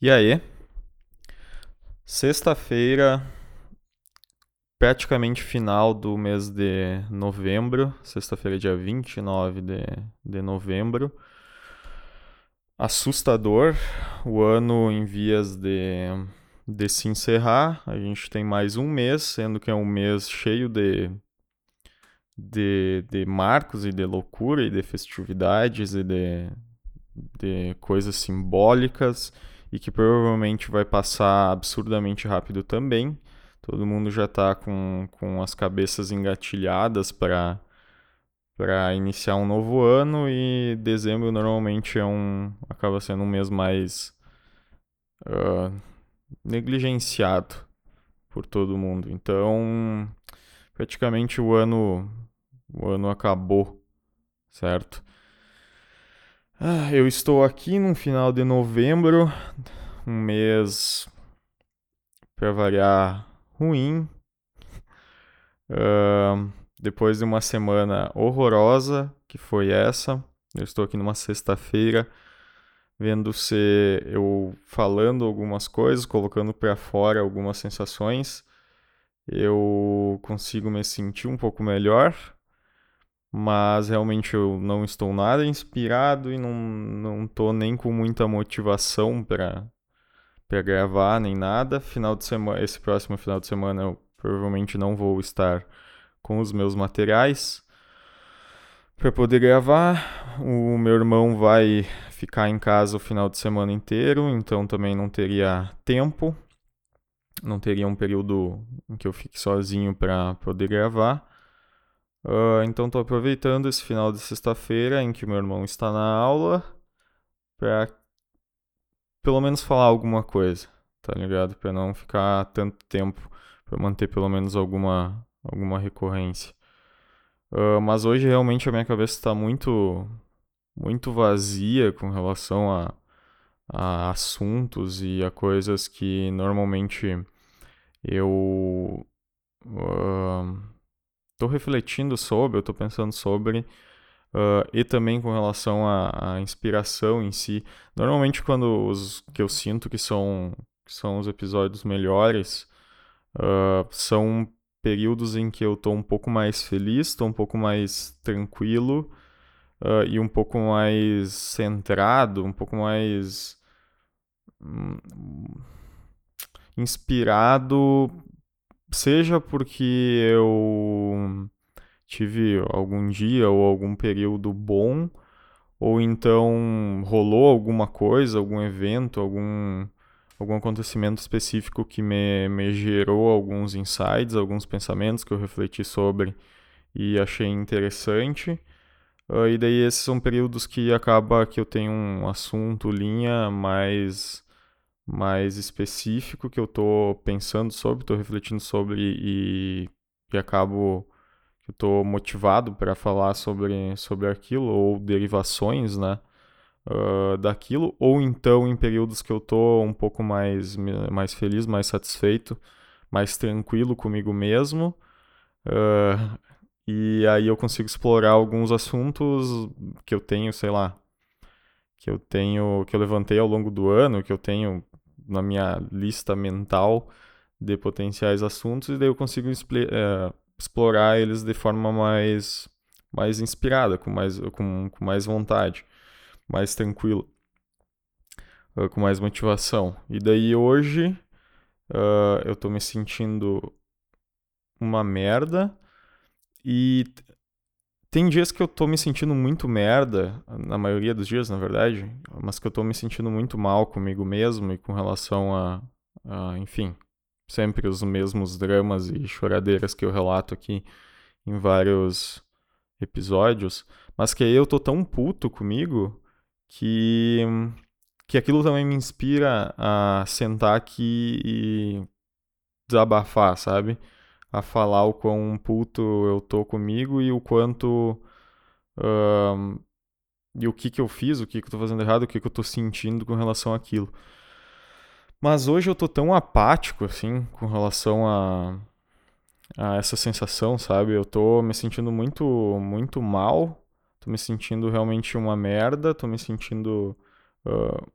E aí? Sexta-feira, praticamente final do mês de novembro, sexta-feira, dia 29 de, de novembro. Assustador, o ano em vias de, de se encerrar. A gente tem mais um mês, sendo que é um mês cheio de, de, de marcos e de loucura e de festividades e de, de coisas simbólicas e que provavelmente vai passar absurdamente rápido também. Todo mundo já está com, com as cabeças engatilhadas para para iniciar um novo ano e dezembro normalmente é um acaba sendo um mês mais uh, negligenciado por todo mundo. Então, praticamente o ano o ano acabou, certo? Ah, eu estou aqui no final de novembro, um mês para variar ruim. Uh, depois de uma semana horrorosa, que foi essa, eu estou aqui numa sexta-feira, vendo se eu falando algumas coisas, colocando para fora algumas sensações, eu consigo me sentir um pouco melhor mas realmente eu não estou nada inspirado e não, não tô nem com muita motivação para gravar nem nada. Final de semana, esse próximo final de semana eu provavelmente não vou estar com os meus materiais para poder gravar. O meu irmão vai ficar em casa o final de semana inteiro, então também não teria tempo. Não teria um período em que eu fique sozinho para poder gravar. Uh, então estou aproveitando esse final de sexta-feira em que meu irmão está na aula para pelo menos falar alguma coisa, tá ligado? Para não ficar tanto tempo, para manter pelo menos alguma alguma recorrência. Uh, mas hoje realmente a minha cabeça está muito muito vazia com relação a, a assuntos e a coisas que normalmente eu uh, estou refletindo sobre, eu estou pensando sobre, uh, e também com relação à, à, inspiração em si. Normalmente, quando os que eu sinto que são, que são os episódios melhores, uh, são períodos em que eu estou um pouco mais feliz, estou um pouco mais tranquilo uh, e um pouco mais centrado, um pouco mais. Hum, inspirado seja porque eu tive algum dia ou algum período bom, ou então rolou alguma coisa, algum evento, algum, algum acontecimento específico que me, me gerou alguns insights, alguns pensamentos que eu refleti sobre e achei interessante. Uh, e daí esses são períodos que acaba que eu tenho um assunto, linha mais mais específico que eu estou pensando sobre, estou refletindo sobre e, e acabo que estou motivado para falar sobre, sobre aquilo ou derivações, né, uh, daquilo, ou então em períodos que eu estou um pouco mais, mais feliz, mais satisfeito, mais tranquilo comigo mesmo, uh, e aí eu consigo explorar alguns assuntos que eu tenho, sei lá, que eu tenho, que eu levantei ao longo do ano, que eu tenho na minha lista mental de potenciais assuntos e daí eu consigo é, explorar eles de forma mais mais inspirada, com mais, com, com mais vontade, mais tranquilo, uh, com mais motivação. E daí hoje uh, eu tô me sentindo uma merda e tem dias que eu tô me sentindo muito merda, na maioria dos dias, na verdade, mas que eu tô me sentindo muito mal comigo mesmo e com relação a, a enfim, sempre os mesmos dramas e choradeiras que eu relato aqui em vários episódios, mas que aí eu tô tão puto comigo que que aquilo também me inspira a sentar aqui e desabafar, sabe? A falar o quão puto eu tô comigo e o quanto. E o que que eu fiz, o que que eu tô fazendo errado, o que que eu tô sentindo com relação àquilo. Mas hoje eu tô tão apático, assim, com relação a, a essa sensação, sabe? Eu tô me sentindo muito, muito mal, tô me sentindo realmente uma merda, tô me sentindo uh,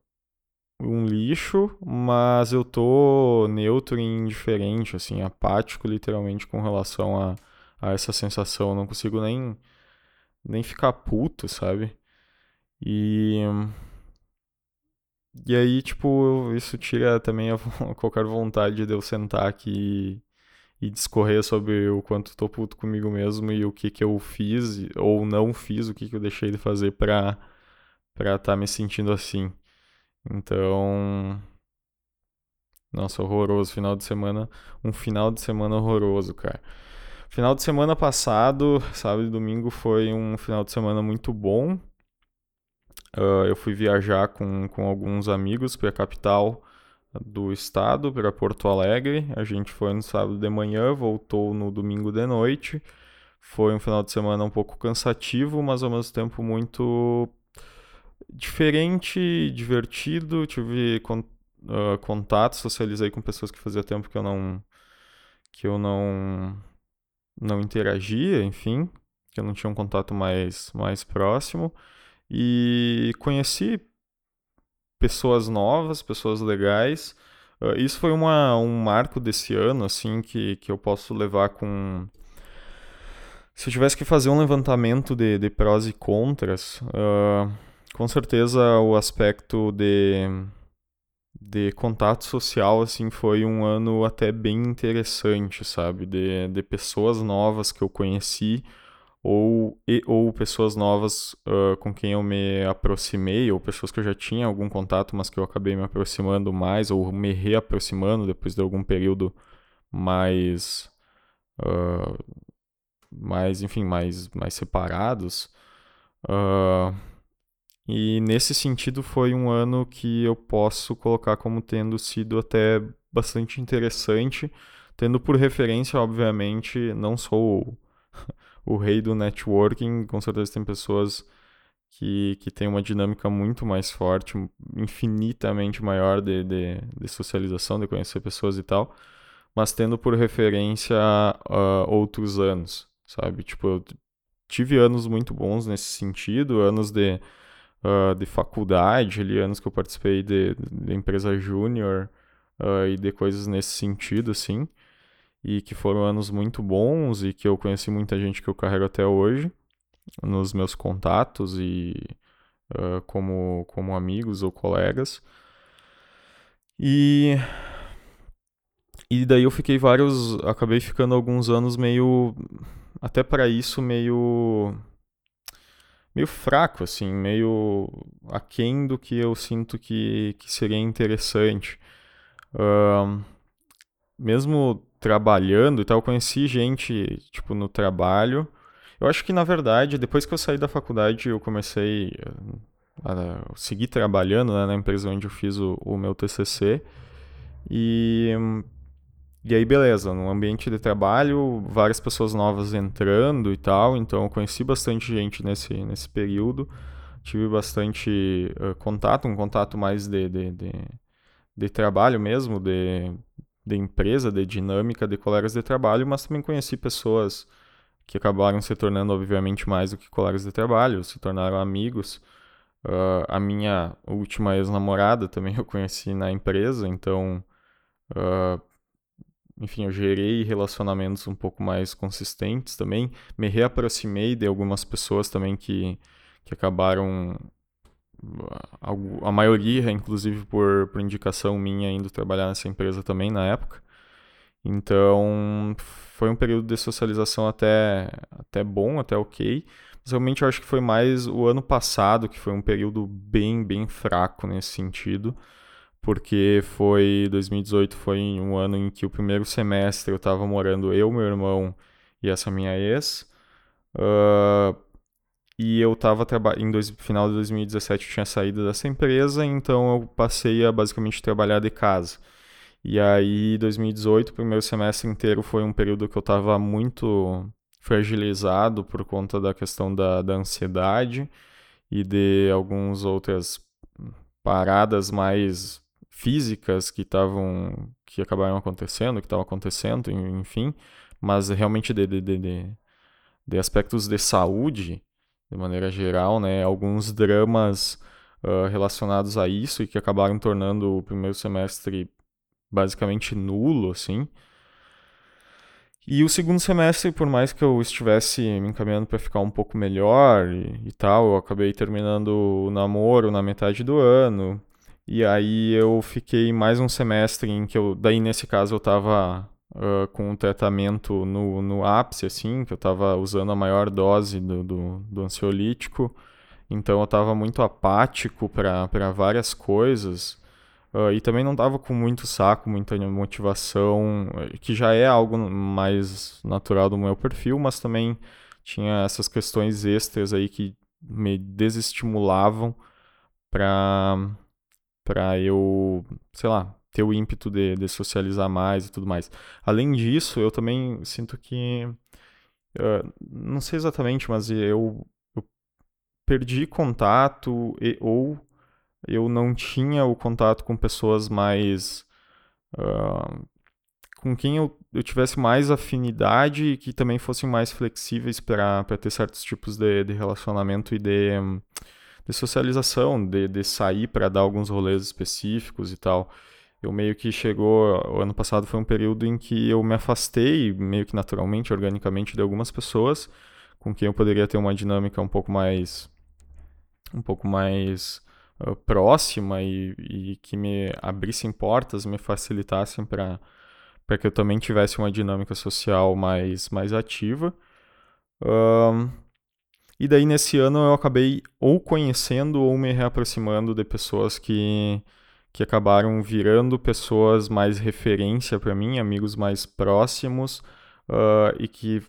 um lixo, mas eu tô neutro e indiferente, assim, apático literalmente com relação a, a essa sensação. Eu não consigo nem, nem ficar puto, sabe? E. E aí, tipo, isso tira também a, qualquer vontade de eu sentar aqui e, e discorrer sobre o quanto tô puto comigo mesmo e o que que eu fiz ou não fiz, o que que eu deixei de fazer pra pra tá me sentindo assim. Então, nossa, horroroso final de semana, um final de semana horroroso, cara. Final de semana passado, sábado e domingo foi um final de semana muito bom. Uh, eu fui viajar com, com alguns amigos para a capital do estado, para Porto Alegre. A gente foi no sábado de manhã, voltou no domingo de noite. Foi um final de semana um pouco cansativo, mas ao mesmo tempo muito diferente, divertido. Tive con uh, contato, socializei com pessoas que fazia tempo que eu não que eu não não interagia, enfim, que eu não tinha um contato mais mais próximo e conheci pessoas novas, pessoas legais. Uh, isso foi uma, um marco desse ano, assim, que, que eu posso levar com. Se eu tivesse que fazer um levantamento de, de prós e contras, uh, com certeza o aspecto de, de contato social, assim, foi um ano até bem interessante, sabe? De, de pessoas novas que eu conheci ou, e, ou pessoas novas uh, com quem eu me aproximei, ou pessoas que eu já tinha algum contato, mas que eu acabei me aproximando mais, ou me reaproximando depois de algum período mais. Uh, mais, enfim, mais, mais separados. Uh, e nesse sentido foi um ano que eu posso colocar como tendo sido até bastante interessante, tendo por referência, obviamente, não sou o rei do networking. Com certeza tem pessoas que, que têm uma dinâmica muito mais forte, infinitamente maior de, de, de socialização, de conhecer pessoas e tal, mas tendo por referência uh, outros anos, sabe? Tipo, eu tive anos muito bons nesse sentido, anos de, uh, de faculdade, ali, anos que eu participei de, de empresa júnior uh, e de coisas nesse sentido, assim e que foram anos muito bons e que eu conheci muita gente que eu carrego até hoje nos meus contatos e uh, como, como amigos ou colegas. E, e daí eu fiquei vários. Acabei ficando alguns anos meio. Até para isso, meio. Meio fraco, assim, meio aquém do que eu sinto que, que seria interessante. Uh, mesmo trabalhando e tal, eu conheci gente, tipo, no trabalho. Eu acho que, na verdade, depois que eu saí da faculdade, eu comecei a, a seguir trabalhando né, na empresa onde eu fiz o, o meu TCC. E, e aí, beleza, no ambiente de trabalho, várias pessoas novas entrando e tal, então eu conheci bastante gente nesse, nesse período. Tive bastante uh, contato, um contato mais de, de, de, de trabalho mesmo, de de empresa, de dinâmica, de colegas de trabalho, mas também conheci pessoas que acabaram se tornando, obviamente, mais do que colegas de trabalho, se tornaram amigos. Uh, a minha última ex-namorada também eu conheci na empresa, então, uh, enfim, eu gerei relacionamentos um pouco mais consistentes também. Me reaproximei de algumas pessoas também que, que acabaram a, maioria, inclusive por, por indicação minha, indo trabalhar nessa empresa também na época. Então, foi um período de socialização até, até bom, até ok. Mas realmente eu acho que foi mais o ano passado, que foi um período bem, bem fraco nesse sentido. Porque foi 2018 foi um ano em que o primeiro semestre eu estava morando eu, meu irmão e essa minha ex. Uh, e eu estava em dois, final de 2017 eu tinha saído dessa empresa, então eu passei a basicamente trabalhar de casa. E aí 2018, o primeiro semestre inteiro foi um período que eu estava muito fragilizado por conta da questão da, da ansiedade e de algumas outras paradas mais físicas que estavam que acabaram acontecendo, que estavam acontecendo, enfim, mas realmente de, de, de, de aspectos de saúde de maneira geral, né? Alguns dramas uh, relacionados a isso e que acabaram tornando o primeiro semestre basicamente nulo, assim. E o segundo semestre, por mais que eu estivesse me encaminhando para ficar um pouco melhor e, e, tal, eu acabei terminando o namoro na metade do ano. E aí eu fiquei mais um semestre em que eu, daí nesse caso eu estava uh, com o tratamento no, no ápice, assim, que eu estava usando a maior dose do, do, do ansiolítico. Então eu estava muito apático para várias coisas. Uh, e também não tava com muito saco, muita motivação, que já é algo mais natural do meu perfil, mas também tinha essas questões extras aí que me desestimulavam para para eu, sei lá, ter o ímpeto de, de, socializar mais e tudo mais. Além disso, eu também sinto que uh, não sei exatamente, mas eu, eu perdi contato e, ou eu não tinha o contato com pessoas mais. Uh, com quem eu, eu tivesse mais afinidade e que também fossem mais flexíveis para ter certos tipos de, de relacionamento e de, de socialização, de, de sair para dar alguns rolês específicos e tal. Eu meio que chegou. O ano passado foi um período em que eu me afastei, meio que naturalmente, organicamente, de algumas pessoas com quem eu poderia ter uma dinâmica um pouco mais. um pouco mais uh, próxima e, e, que me abrissem portas, me facilitassem para para que eu também tivesse uma dinâmica social mais, mais ativa. Um, e daí nesse ano eu acabei ou conhecendo ou me reaproximando de pessoas que, que acabaram virando pessoas mais referência para mim, amigos mais próximos uh, e que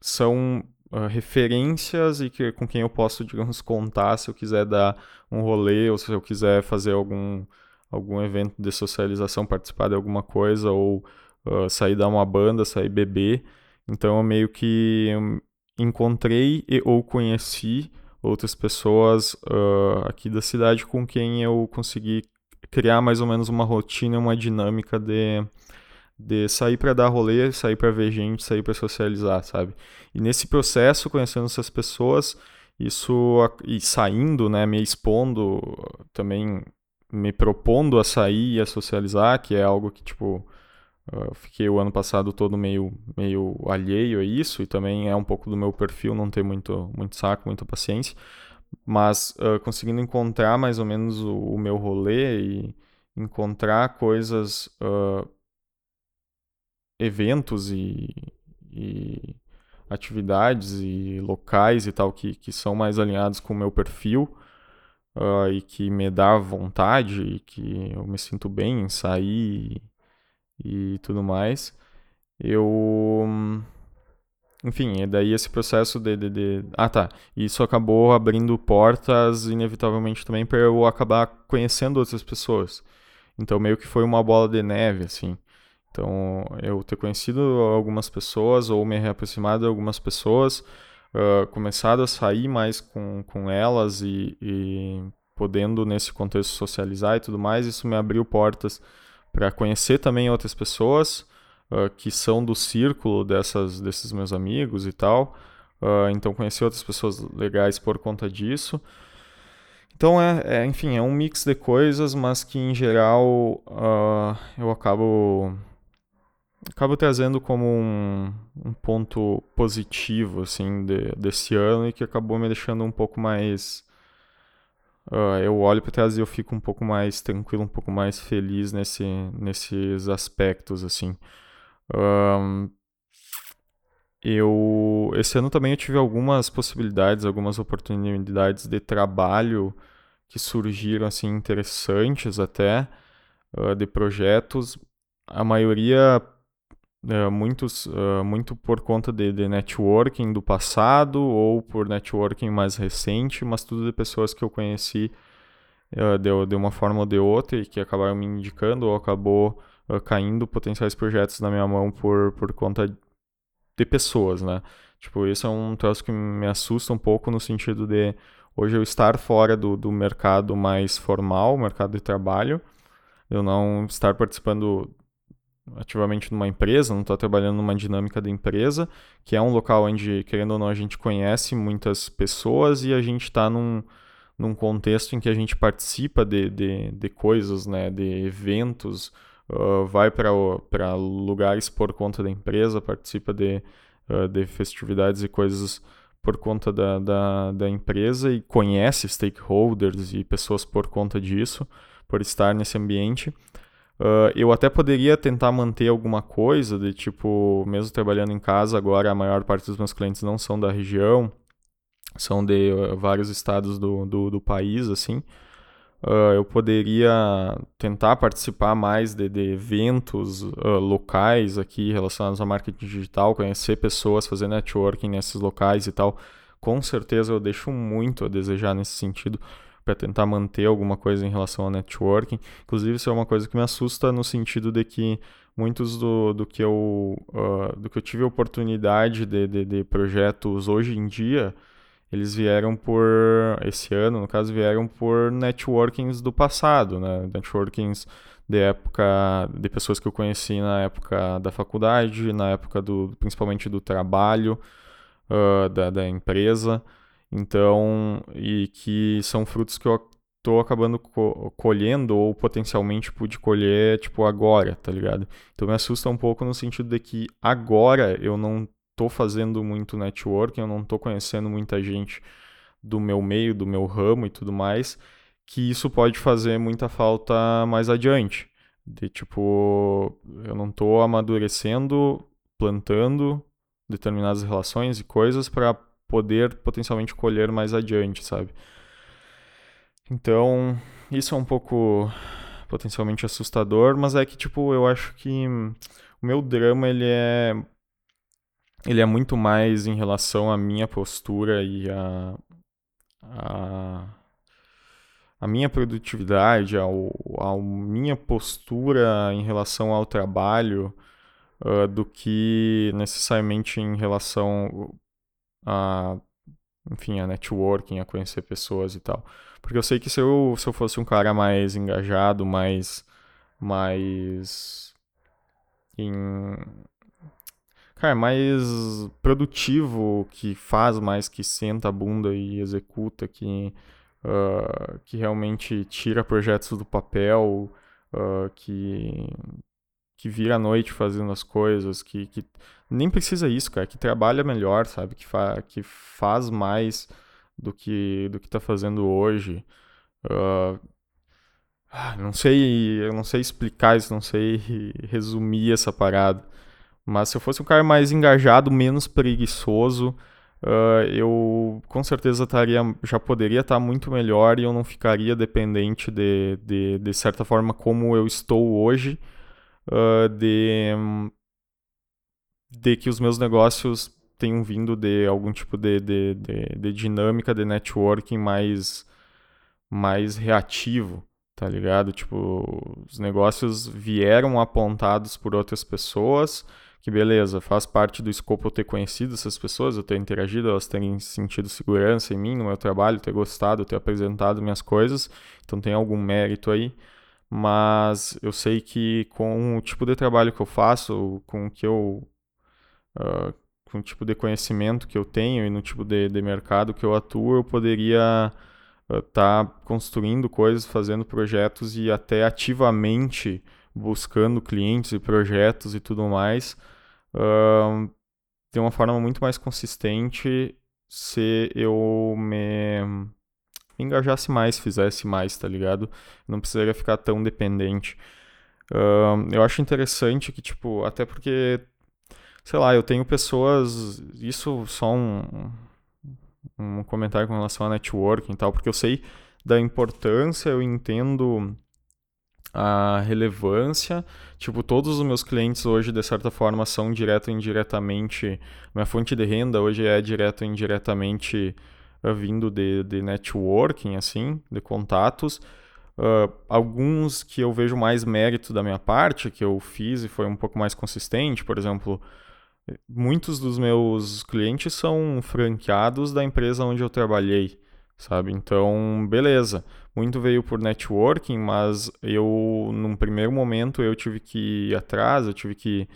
são uh, referências e que, com quem eu posso, digamos, contar se eu quiser dar um rolê ou se eu quiser fazer algum, algum evento de socialização, participar de alguma coisa ou uh, sair dar uma banda, sair beber. Então eu meio que encontrei e, ou conheci outras pessoas uh, aqui da cidade com quem eu consegui criar mais ou menos uma rotina, uma dinâmica de de sair para dar rolê, sair para ver gente, sair para socializar, sabe? E nesse processo, conhecendo essas pessoas, isso e saindo, né, me expondo, também me propondo a sair e a socializar, que é algo que tipo eu fiquei o ano passado todo meio meio alheio a isso e também é um pouco do meu perfil não ter muito muito saco, muita paciência, mas uh, conseguindo encontrar mais ou menos o, o meu rolê e encontrar coisas uh, eventos e, e atividades e locais e tal que, que são mais alinhados com o meu perfil uh, e que me dá vontade e que eu me sinto bem em sair e, tudo mais. Eu. Enfim, é daí esse processo de, de, de, Ah, tá. Isso acabou abrindo portas, inevitavelmente, também para eu acabar conhecendo outras pessoas. Então, meio que foi uma bola de neve, assim. Então, eu ter conhecido algumas pessoas ou me reaproximado de algumas pessoas, uh, começado a sair mais com, com elas e, e podendo nesse contexto socializar e tudo mais, isso me abriu portas para conhecer também outras pessoas uh, que são do círculo dessas, desses meus amigos e tal. Uh, então, conhecer outras pessoas legais por conta disso. Então, é, é, enfim, é um mix de coisas, mas que em geral eu acabo acabo trazendo como um, um ponto positivo assim de, desse ano e que acabou me deixando um pouco mais uh, eu olho para trás e eu fico um pouco mais tranquilo um pouco mais feliz nesse nesses aspectos assim. Um, eu esse ano também eu tive algumas possibilidades algumas oportunidades de trabalho que surgiram assim interessantes até uh, de projetos. A maioria é, muitos, uh, muito por conta de, de, networking do passado ou por networking mais recente, mas tudo de pessoas que eu conheci uh, de, de uma forma ou de outra e que acabaram me indicando ou acabou uh, caindo potenciais projetos na minha mão por, por conta de pessoas, né? Tipo, isso é um troço que me assusta um pouco no sentido de hoje eu estar fora do, do mercado mais formal, mercado de trabalho, eu não estar participando ativamente numa empresa, não estou trabalhando numa dinâmica da empresa, que é um local onde, querendo ou não, a gente conhece muitas pessoas e a gente está num, num contexto em que a gente participa de, de, de coisas, né, de eventos, uh, vai para lugares por conta da empresa, participa de, uh, de festividades e coisas por conta da, da, da empresa e conhece stakeholders e pessoas por conta disso, por estar nesse ambiente. Uh, eu até poderia tentar manter alguma coisa, de tipo, mesmo trabalhando em casa, agora a maior parte dos meus clientes não são da região, são de uh, vários estados do, do, do país, assim. Uh, eu poderia tentar participar mais de, de eventos locais aqui relacionados ao marketing digital, conhecer pessoas, fazer networking nesses locais e tal. Com certeza eu deixo muito a desejar nesse sentido para tentar manter alguma coisa em relação ao networking. Inclusive, isso é uma coisa que me assusta no sentido de que muitos do, do, que, eu, uh, do que eu tive oportunidade de, de, de projetos hoje em dia eles vieram por esse ano, no caso, vieram por networkings do passado, né? Networkings de época de pessoas que eu conheci na época da faculdade, na época do principalmente do trabalho uh, da, da empresa, então e que são frutos que eu tô acabando co colhendo ou potencialmente pude colher tipo agora, tá ligado? Então me assusta um pouco no sentido de que agora eu não tô fazendo muito networking, eu não tô conhecendo muita gente do meu meio, do meu ramo e tudo mais, que isso pode fazer muita falta mais adiante. De tipo, eu não tô amadurecendo, plantando determinadas relações e coisas para poder potencialmente colher mais adiante, sabe? Então, isso é um pouco potencialmente assustador, mas é que tipo, eu acho que o meu drama ele é ele é muito mais em relação à minha postura e a, a, a minha produtividade, ao, minha postura em relação ao trabalho, uh, do que necessariamente em relação a, enfim, a networking, a conhecer pessoas e tal. Porque eu sei que se eu, se eu fosse um cara mais engajado, mais, mais em cara, mais produtivo, que faz mais, que senta a bunda e executa, que, uh, que realmente tira projetos do papel, uh, que, que vira a noite fazendo as coisas, que, que nem precisa isso, cara, que trabalha melhor, sabe? Que, fa que faz mais do que, do que tá fazendo hoje. Uh, não sei, eu não sei explicar isso, não sei resumir essa parada. Mas se eu fosse um cara mais engajado, menos preguiçoso, uh, eu com certeza estaria, já poderia estar muito melhor e eu não ficaria dependente de, de, de certa forma como eu estou hoje, uh, de, de que os meus negócios tenham vindo de algum tipo de, de, de, de dinâmica de networking mais, mais reativo tá ligado? Tipo, os negócios vieram apontados por outras pessoas que beleza, faz parte do escopo eu ter conhecido essas pessoas, eu ter interagido, elas terem sentido segurança em mim, no meu trabalho, ter gostado, ter apresentado minhas coisas, então tem algum mérito aí, mas eu sei que com o tipo de trabalho que eu faço, com o que eu. Uh, com o tipo de conhecimento que eu tenho e no tipo de, de mercado que eu atuo, eu poderia estar uh, tá construindo coisas, fazendo projetos e até ativamente buscando clientes e projetos e tudo mais uh, de uma forma muito mais consistente se eu me, me engajasse mais, fizesse mais, tá ligado? Não precisaria ficar tão dependente. Uh, eu acho interessante que, tipo, até porque, sei lá, eu tenho pessoas. Isso só um, um comentário com relação a networking e tal, porque eu sei da importância, eu entendo a relevância. Tipo, todos os meus clientes hoje, de certa forma, são direto ou indiretamente. Minha fonte de renda hoje é direto ou indiretamente uh, vindo de, de networking, assim, de contatos. Uh, alguns que eu vejo mais mérito da minha parte, que eu fiz e foi um pouco mais consistente, por exemplo, muitos dos meus clientes são franqueados da empresa onde eu trabalhei, sabe? Então, beleza muito veio por networking, mas eu, num primeiro momento, eu tive que ir atrás, eu tive que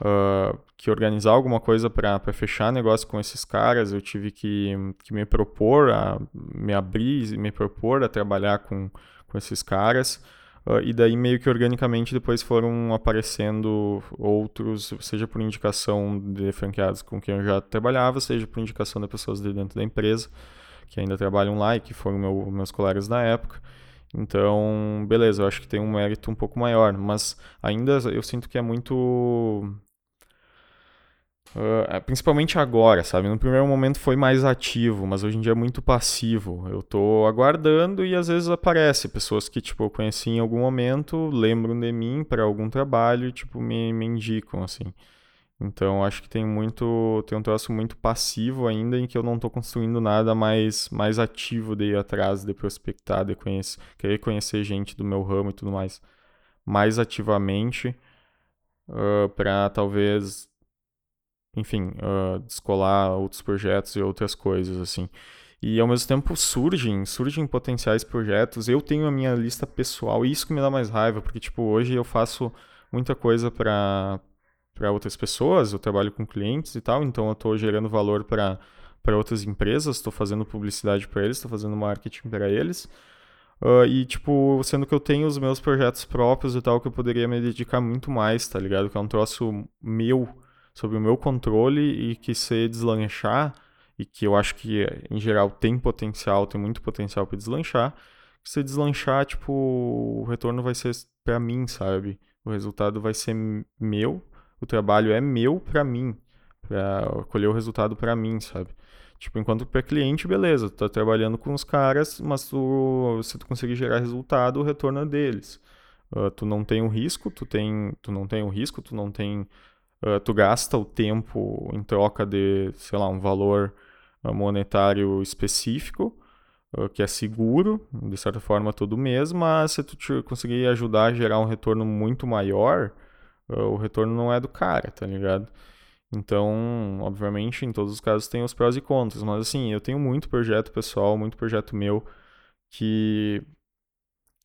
uh, que organizar alguma coisa para fechar negócio com esses caras, eu tive que, que me propor a me abrir, me propor a trabalhar com, com esses caras. Uh, e daí meio que organicamente depois foram aparecendo outros, seja por indicação de franqueados com quem eu já trabalhava, seja por indicação de pessoas de dentro da empresa que ainda trabalham lá e que foram meu, meus colegas na época. Então, beleza, eu acho que tem um mérito um pouco maior, mas ainda eu sinto que é muito Uh, principalmente agora, sabe? No primeiro momento foi mais ativo, mas hoje em dia é muito passivo. Eu tô aguardando e às vezes aparece pessoas que, tipo, eu conheci em algum momento, lembram de mim para algum trabalho e, tipo, me, me indicam, assim. Então, acho que tem muito, tem um troço muito passivo ainda em que eu não tô construindo nada mais, mais ativo de ir atrás, de prospectar, de conhecer, querer conhecer gente do meu ramo e tudo mais. Mais ativamente, uh, para talvez enfim, uh, descolar outros projetos e outras coisas, assim. E ao mesmo tempo surgem, surgem potenciais projetos. Eu tenho a minha lista pessoal, e isso que me dá mais raiva, porque, tipo, hoje eu faço muita coisa para para outras pessoas, eu trabalho com clientes e tal, então eu estou gerando valor para para outras empresas, estou fazendo publicidade para eles, estou fazendo marketing para eles. Uh, e, tipo, sendo que eu tenho os meus projetos próprios e tal, que eu poderia me dedicar muito mais, tá ligado? Que é um troço meu, sobre o meu controle e que se deslanchar, e que eu acho que em geral tem potencial, tem muito potencial para deslanchar, se deslanchar, tipo, o retorno vai ser para mim, sabe? O resultado vai ser meu, o trabalho é meu para mim, para colher o resultado para mim, sabe? Tipo, enquanto para cliente, beleza, tu tá trabalhando com os caras, mas tu, se tu conseguir gerar resultado, o retorno é deles. Uh, tu não tem o risco, tu, tem, tu não tem o risco, tu não tem uh, tu gasta o tempo em troca de, sei lá, um valor uh, monetário específico, uh, que é seguro, de certa forma todo mês, mas se tu te conseguir ajudar a gerar um retorno muito maior, o retorno não é do cara, tá ligado? Então, obviamente, em todos os casos tem os prós e contras, mas assim, eu tenho muito projeto pessoal, muito projeto meu que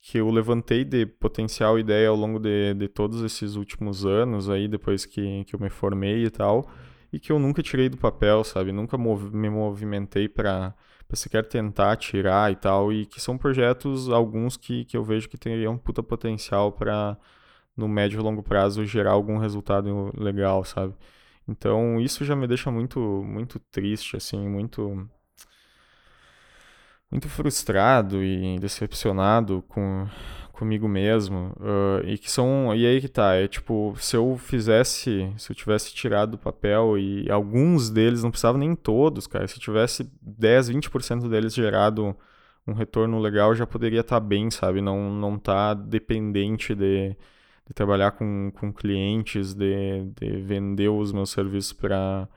que eu levantei de potencial ideia ao longo de, de todos esses últimos anos aí, depois que, que eu me formei e tal, e que eu nunca tirei do papel, sabe? Nunca mov me movimentei para sequer tentar tirar e tal, e que são projetos, alguns que, que eu vejo que teriam puta potencial para no médio e longo prazo gerar algum resultado legal, sabe? Então, isso já me deixa muito muito triste assim, muito muito frustrado e decepcionado com comigo mesmo uh, e que são e aí que tá é tipo se eu fizesse se eu tivesse tirado do papel e alguns deles não precisava nem todos cara se eu tivesse 10 20% deles gerado um retorno legal já poderia estar tá bem sabe? Não não tá dependente de, de trabalhar com, com clientes de, de vender os meus serviços para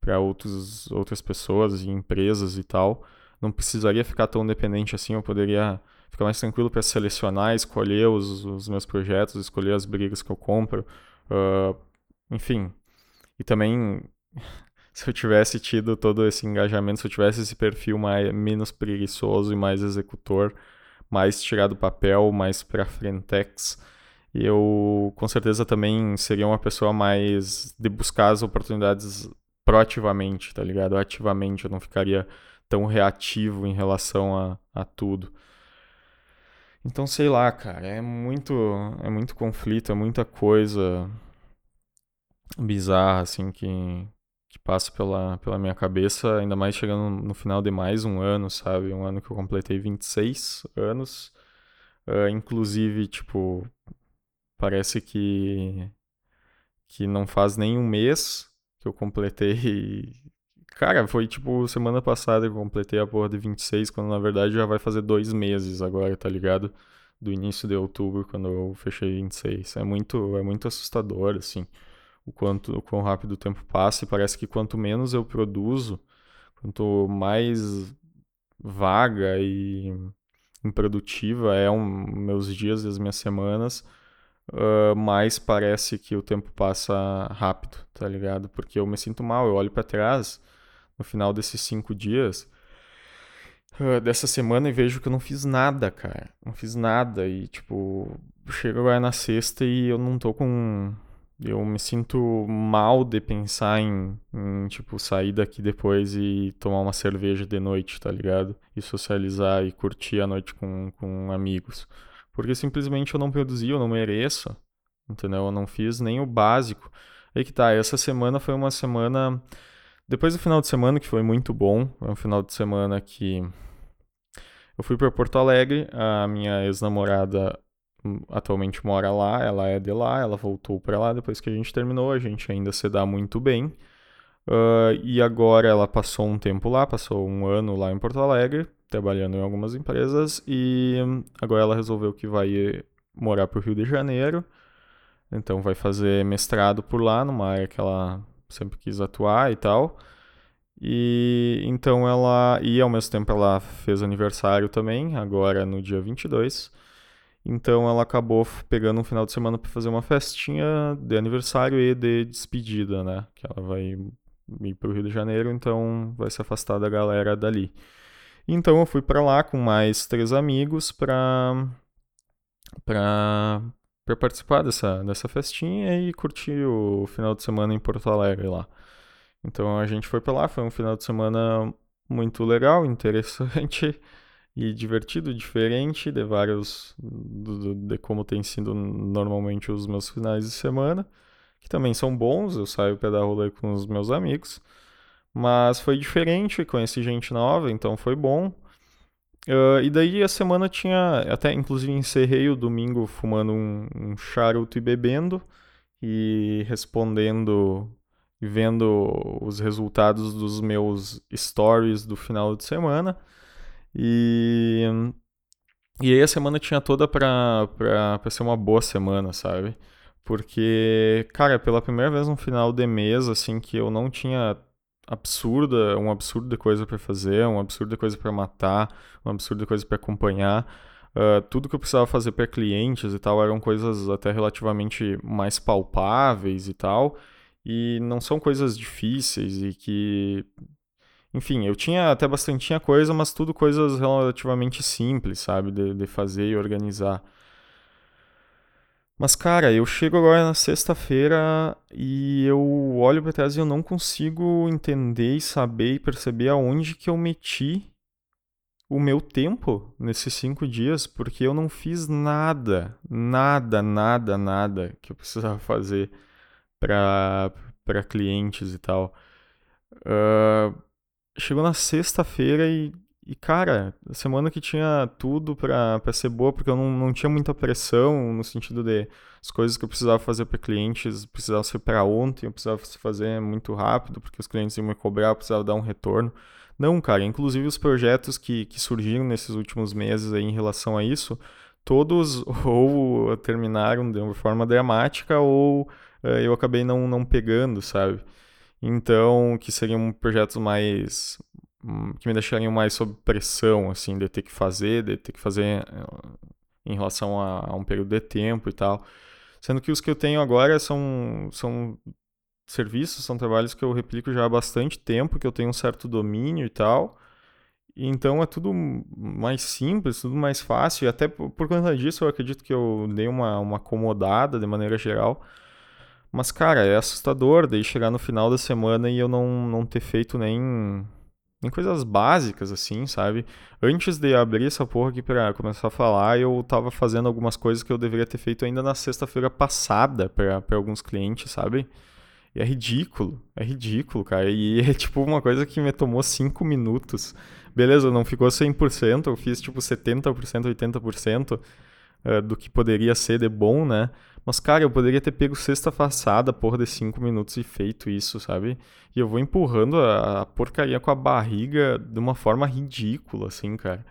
para outros outras pessoas e empresas e tal não precisaria ficar tão dependente assim, eu poderia ficar mais tranquilo para selecionar, escolher os, os, meus projetos, escolher as brigas que eu compro, uh, enfim. E também, se eu tivesse tido todo esse engajamento, se eu tivesse esse perfil mais, menos preguiçoso e mais executor, mais tirado do papel, mais para frentex, eu com certeza também seria uma pessoa mais de buscar as oportunidades proativamente, tá ligado? Ativamente, eu não ficaria tão reativo em relação a, a tudo. Então, sei lá, cara, é muito, é muito conflito, é muita coisa bizarra, assim, que, que passa pela, pela minha cabeça, ainda mais chegando no final de mais um ano, sabe? Um ano que eu completei 26 anos. Uh, inclusive, tipo, parece que, que não faz nem um mês que eu completei Cara, foi tipo semana passada que eu completei a porra de 26, quando na verdade já vai fazer dois meses agora, tá ligado? Do início de outubro, quando eu fechei 26. É muito, é muito assustador, assim, o quanto, o quão rápido o tempo passa e parece que quanto menos eu produzo, quanto mais vaga e improdutiva é um, meus dias e as minhas semanas, uh, mais parece que o tempo passa rápido, tá ligado? Porque eu me sinto mal, eu olho para trás no final desses cinco dias uh, dessa semana e vejo que eu não fiz nada, cara. Não fiz nada. E, tipo, chego agora na sexta e eu não tô com. eu me sinto mal de pensar em, em, tipo, sair daqui depois e tomar uma cerveja de noite, tá ligado? E socializar e curtir a noite com, com amigos. Porque simplesmente eu não produzi, eu não mereço, entendeu? Eu não fiz nem o básico. Aí que tá, essa semana foi uma semana. Depois do final de semana, que foi muito bom, foi um final de semana que eu fui para Porto Alegre, a minha ex-namorada atualmente mora lá, ela é de lá, ela voltou para lá depois que a gente terminou, a gente ainda se dá muito bem. Uh, e agora ela passou um tempo lá, passou um ano lá em Porto Alegre, trabalhando em algumas empresas, e agora ela resolveu que vai morar para o Rio de Janeiro. Então vai fazer mestrado por lá, numa área que ela sempre quis atuar e tal. E então ela. E ao mesmo tempo ela fez aniversário também, agora no dia 22. Então ela acabou pegando um final de semana para fazer uma festinha de aniversário e de despedida, né? Que ela vai ir pro Rio de Janeiro, então vai se afastar da galera dali. Então eu fui para lá com mais três amigos para para para participar dessa dessa festinha e curtir o final de semana em Porto Alegre lá. Então a gente foi para lá, foi um final de semana muito legal, interessante e divertido, diferente de vários de, de como tem sido normalmente os meus finais de semana, que também são bons, eu saio para dar rolê com os meus amigos, mas foi diferente, conheci gente nova, então foi bom. Uh, e daí a semana tinha, até inclusive encerrei o domingo fumando um, um charuto e bebendo e respondendo e vendo os resultados dos meus stories do final de semana. E, e aí a semana tinha toda pra, pra, pra ser uma boa semana, sabe? Porque, cara, pela primeira vez no final de mês, assim, que eu não tinha absurda, um absurdo de coisa para fazer, um absurdo de coisa para matar, um absurdo de coisa para acompanhar. Uh, tudo que eu precisava fazer para clientes e tal eram coisas até relativamente mais palpáveis e tal, e não são coisas difíceis e que enfim, eu tinha até bastante coisa, mas tudo coisas relativamente simples, sabe? De, de fazer e organizar. Mas, cara, eu chego agora na sexta-feira e eu olho pra trás e eu não consigo entender e saber e perceber aonde que eu meti o meu tempo nesses cinco dias, porque eu não fiz nada, nada, nada, nada que eu precisava fazer para clientes e tal. Uh, chegou na sexta-feira e, e, cara, semana que tinha tudo pra, pra ser boa, porque eu não, não tinha muita pressão no sentido de as coisas que eu precisava fazer para clientes precisavam ser para ontem, eu precisava fazer muito rápido, porque os clientes iam me cobrar, eu precisava dar um retorno. Não, cara, inclusive os projetos que, que surgiram nesses últimos meses aí em relação a isso, todos ou terminaram de uma forma dramática ou uh, eu acabei não, não pegando, sabe? Então, que seriam projetos mais que me deixariam mais sob pressão, assim, de ter que fazer, de ter que fazer eh, em relação a, a, um período de tempo e tal. Sendo que os que eu tenho agora são, são serviços, são trabalhos que eu replico já há bastante tempo, que eu tenho um certo domínio e tal. Então é tudo mais simples, tudo mais fácil. E até por, por conta disso eu acredito que eu dei uma, uma acomodada de maneira geral mas, cara, é assustador daí chegar no final da semana e eu não, não ter feito nem, nem coisas básicas, assim, sabe? Antes de abrir essa porra aqui pra começar a falar, eu tava fazendo algumas coisas que eu deveria ter feito ainda na sexta-feira passada para alguns clientes, sabe? E é ridículo, é ridículo, cara. E é tipo uma coisa que me tomou 5 minutos. Beleza, não ficou 100%, eu fiz tipo 70%, 80% uh, do que poderia ser de bom, né? Mas, cara, eu poderia ter pego sexta passada, porra, de 5 minutos e feito isso, sabe? E eu vou empurrando a, a, porcaria com a barriga de uma forma ridícula, assim, cara.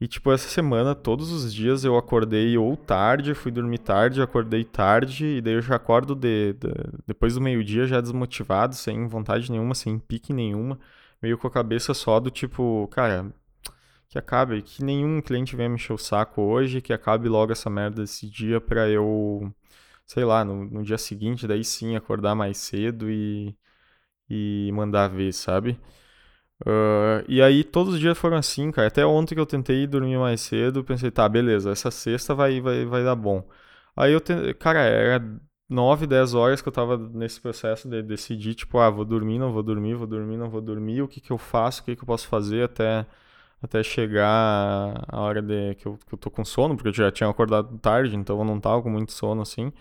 E, tipo, essa semana, todos os dias eu acordei ou tarde, fui dormir tarde, acordei tarde, e daí eu já acordo de, de depois do meio-dia já desmotivado, sem vontade nenhuma, sem pique nenhuma, meio com a cabeça só do tipo, cara, que acabe, que nenhum cliente venha me encher o saco hoje, que acabe logo essa merda desse dia para eu, sei lá, no, no, dia seguinte, daí sim acordar mais cedo e, e mandar ver, sabe? Uh, e aí todos os dias foram assim, cara. Até ontem que eu tentei dormir mais cedo, pensei, tá, beleza, essa sexta vai, vai, vai dar bom. Aí eu, te... cara, era 9, 10 horas que eu tava nesse processo de decidir, tipo, ah, vou dormir, não vou dormir, vou dormir, não vou dormir, o que que eu faço, o que que eu posso fazer até, até chegar a hora de, que, eu, que eu tô com sono, porque eu já tinha acordado tarde, então eu não tava com muito sono, assim.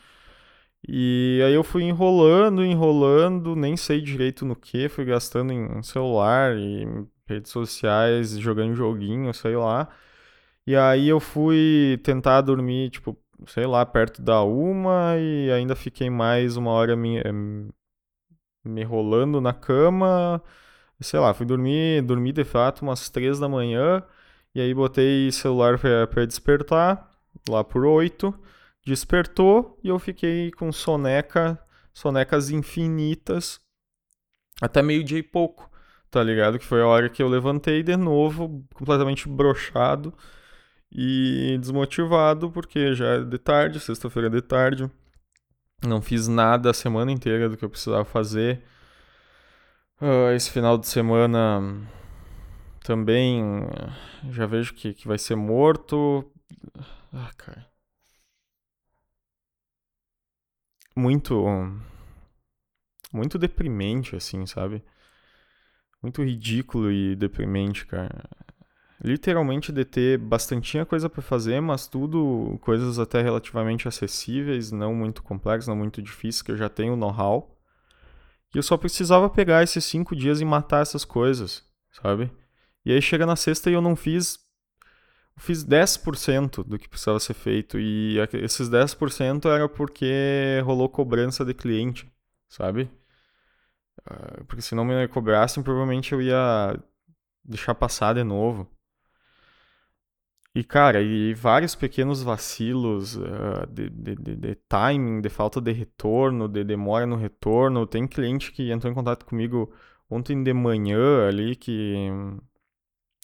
E aí eu fui enrolando, enrolando, nem sei direito no que, fui gastando em celular e redes sociais, jogando joguinho, sei lá. E aí eu fui tentar dormir, tipo, sei lá, perto da uma e ainda fiquei mais uma hora me, eh, me rolando na cama. Sei lá, fui dormir, dormi de fato umas três da manhã e aí botei celular para despertar lá por oito. Despertou e eu fiquei com soneca, sonecas infinitas até meio-dia e pouco, tá ligado? Que foi a hora que eu levantei de novo, completamente brochado e desmotivado, porque já é de tarde, sexta-feira é de tarde. Não fiz nada a semana inteira do que eu precisava fazer. Uh, esse final de semana também já vejo que, que vai ser morto. Ah, cara. Muito. Muito deprimente, assim, sabe? Muito ridículo e deprimente, cara literalmente de ter bastantinha coisa para fazer, mas tudo coisas até relativamente acessíveis, não muito complexas, não muito difíceis, que eu já tenho know-how. E eu só precisava pegar esses cinco dias e matar essas coisas, sabe? E aí chega na sexta e eu não fiz. Eu fiz 10% do que precisava ser feito. E esses 10% era porque rolou cobrança de cliente, sabe? Ah, porque se não me cobrassem, provavelmente eu ia deixar passar de novo. E, cara, e vários pequenos vacilos uh, de, de, de, de, timing, de falta de retorno, de demora no retorno. Tem cliente que entrou em contato comigo ontem de manhã ali que,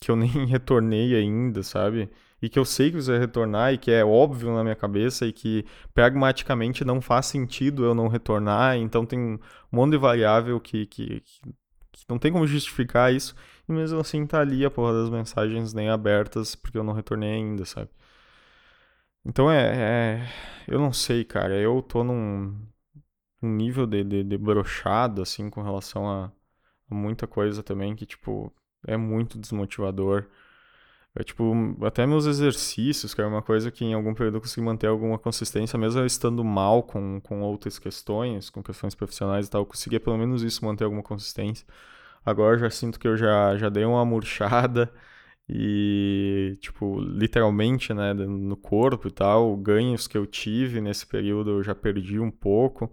que eu nem retornei ainda, sabe? E que eu sei que vai retornar e que é óbvio na minha cabeça e que pragmaticamente não faz sentido eu não retornar. Então tem um monte de variável que, que que não tem como justificar isso, e mesmo assim tá ali a porra das mensagens nem abertas, porque eu não retornei ainda, sabe? Então é, é eu não sei, cara, eu tô num, num nível de, de, de brochado, assim, com relação a, a muita coisa também, que, tipo, é muito desmotivador. É tipo, até meus exercícios, que é uma coisa que em algum período eu consegui manter alguma consistência, mesmo eu estando mal com, com outras questões, com questões profissionais e tal, eu conseguia pelo menos isso, manter alguma consistência. Agora eu já sinto que eu já, já dei uma murchada e, tipo, literalmente, né, no corpo e tal, ganhos que eu tive nesse período eu já perdi um pouco.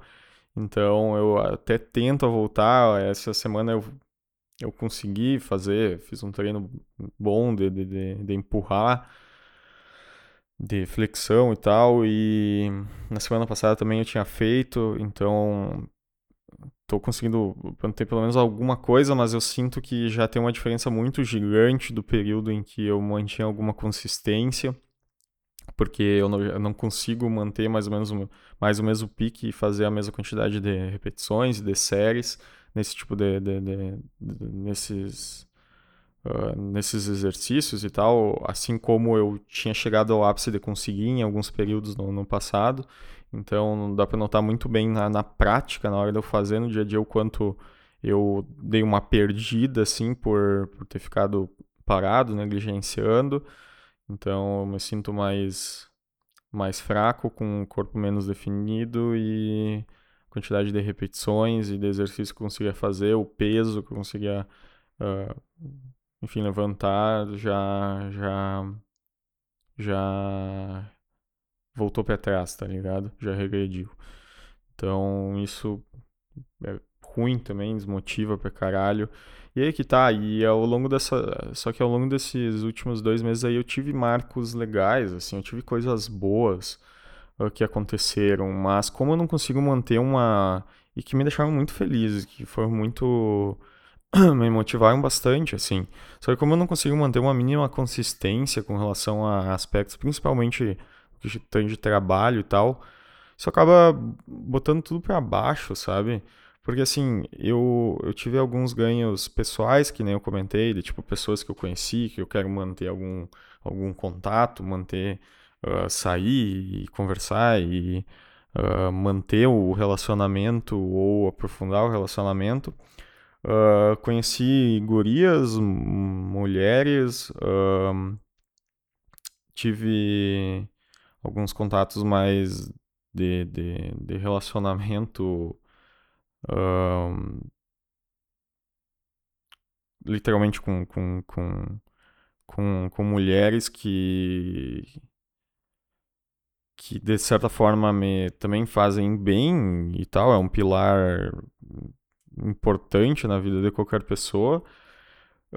Então eu até tento voltar. Essa semana eu eu consegui fazer, fiz um treino bom de, de, de, de empurrar, de flexão e tal, e na semana passada também eu tinha feito, então tô conseguindo manter pelo menos alguma coisa, mas eu sinto que já tem uma diferença muito gigante do período em que eu mantinha alguma consistência, porque eu não, eu não consigo manter mais ou menos o, mais o mesmo pique e fazer a mesma quantidade de repetições, de séries nesse tipo de, de, de, de nesses uh, nesses exercícios e tal, assim como eu tinha chegado ao ápice de conseguir em alguns períodos no, no passado. Então dá para notar muito bem na, na prática, na hora de eu fazer no dia a dia, o quanto eu dei uma perdida assim por, por ter ficado parado, negligenciando. Então eu me sinto mais mais fraco, com o corpo menos definido e quantidade de repetições e de exercícios que eu conseguia fazer, o peso que eu conseguia, uh, enfim, levantar, já, já, já voltou para trás, tá ligado? Já regrediu. Então, isso é ruim também, desmotiva pra caralho. E aí que tá, e ao longo dessa. Só que ao longo desses últimos dois meses aí eu tive marcos legais, assim, eu tive coisas boas que aconteceram, mas como eu não consigo manter uma. e que me deixaram muito felizes, que foram muito. me motivaram bastante, assim. Só que como eu não consigo manter uma mínima consistência com relação a aspectos, principalmente que tem de trabalho e tal, isso acaba botando tudo para baixo, sabe? Porque assim, eu, eu tive alguns ganhos pessoais, que nem eu comentei, de tipo pessoas que eu conheci, que eu quero manter algum, algum contato, manter uh, sair e conversar e uh, manter o relacionamento ou aprofundar o relacionamento. Uh, conheci gurias, mulheres, tive alguns contatos mais de, de, de relacionamento literalmente com, com, com, com, com mulheres que que de certa forma me também fazem bem e tal, é um pilar importante na vida de qualquer pessoa.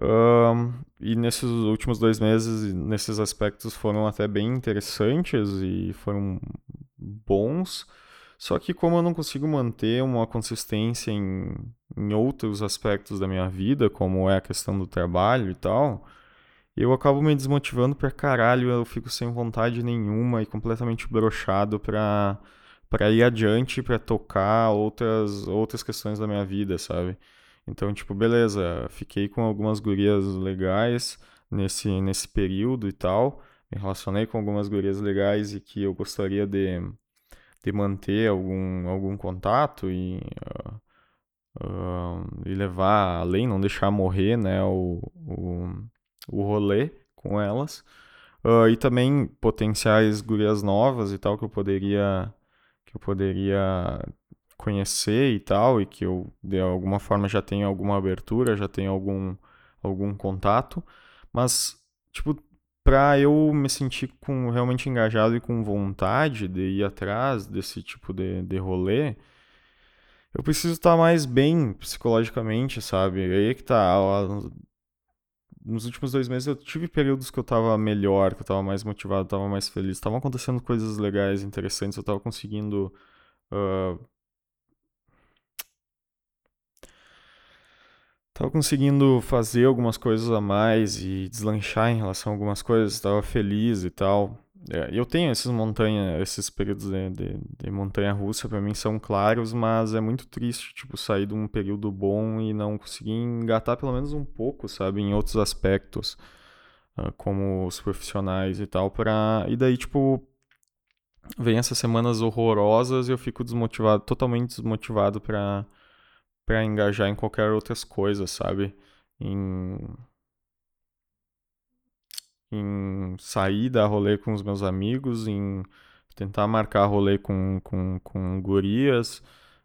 Um, e nesses últimos dois meses, nesses aspectos foram até bem interessantes e foram bons. Só que como eu não consigo manter uma consistência em, em outros aspectos da minha vida, como é a questão do trabalho e tal, eu acabo me desmotivando pra caralho, eu fico sem vontade nenhuma e completamente brochado pra, pra ir adiante, pra tocar outras, outras questões da minha vida, sabe? Então, tipo, beleza, fiquei com algumas gurias legais nesse, nesse período e tal, me relacionei com algumas gurias legais e que eu gostaria de, de manter algum, algum contato e... Uh, Uh, e levar além, não deixar morrer né, o, o, o rolê com elas. Uh, e também potenciais gurias novas e tal que eu poderia que eu poderia conhecer e tal e que eu de alguma forma já tenho alguma abertura, já tenho algum algum contato, mas tipo para eu me sentir com realmente engajado e com vontade de ir atrás desse tipo de, de rolê, eu preciso estar mais bem psicologicamente, sabe? Aí é que tá nos últimos dois meses eu tive períodos que eu tava melhor, que eu tava mais motivado, tava mais feliz. Estavam acontecendo coisas legais, interessantes, eu tava conseguindo. Uh, tava conseguindo fazer algumas coisas a mais e deslanchar em relação a algumas coisas, tava feliz e tal. É, eu tenho esses montanha, esses períodos de, de, de montanha russa para mim são claros, mas é muito triste, tipo, sair de um período bom e não conseguir engatar pelo menos um pouco, sabe, em outros aspectos, uh, como os profissionais e tal, para e daí tipo vem essas semanas horrorosas e eu fico desmotivado, totalmente desmotivado para para engajar em qualquer outras coisas, sabe? Em em sair dar rolê com os meus amigos, em tentar marcar rolê com, com, com gurias,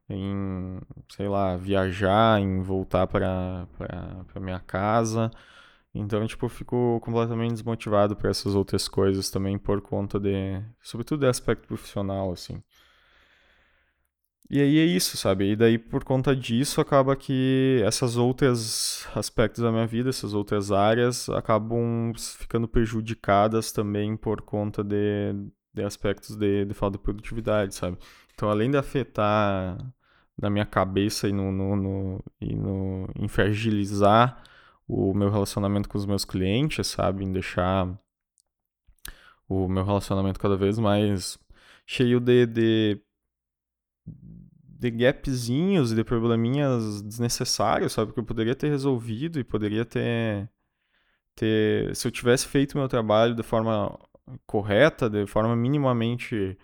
em, sei lá, viajar, em voltar para minha casa. Então, tipo, eu fico completamente desmotivado para essas outras coisas também por conta de, sobretudo, de aspecto profissional, assim. E aí é isso, sabe? E daí, por conta disso, acaba que essas outras aspectos da minha vida, essas outras áreas, acabam ficando prejudicadas também por conta de, de aspectos de, de falta de produtividade, sabe? Então, além de afetar na minha cabeça e no, no, no, e no em fragilizar o meu relacionamento com os meus clientes, sabe? Em deixar o meu relacionamento cada vez mais cheio de, de de gapzinhos e de probleminhas desnecessários, sabe? Que eu poderia ter resolvido e poderia ter, ter. Se eu tivesse feito meu trabalho de forma correta, de forma minimamente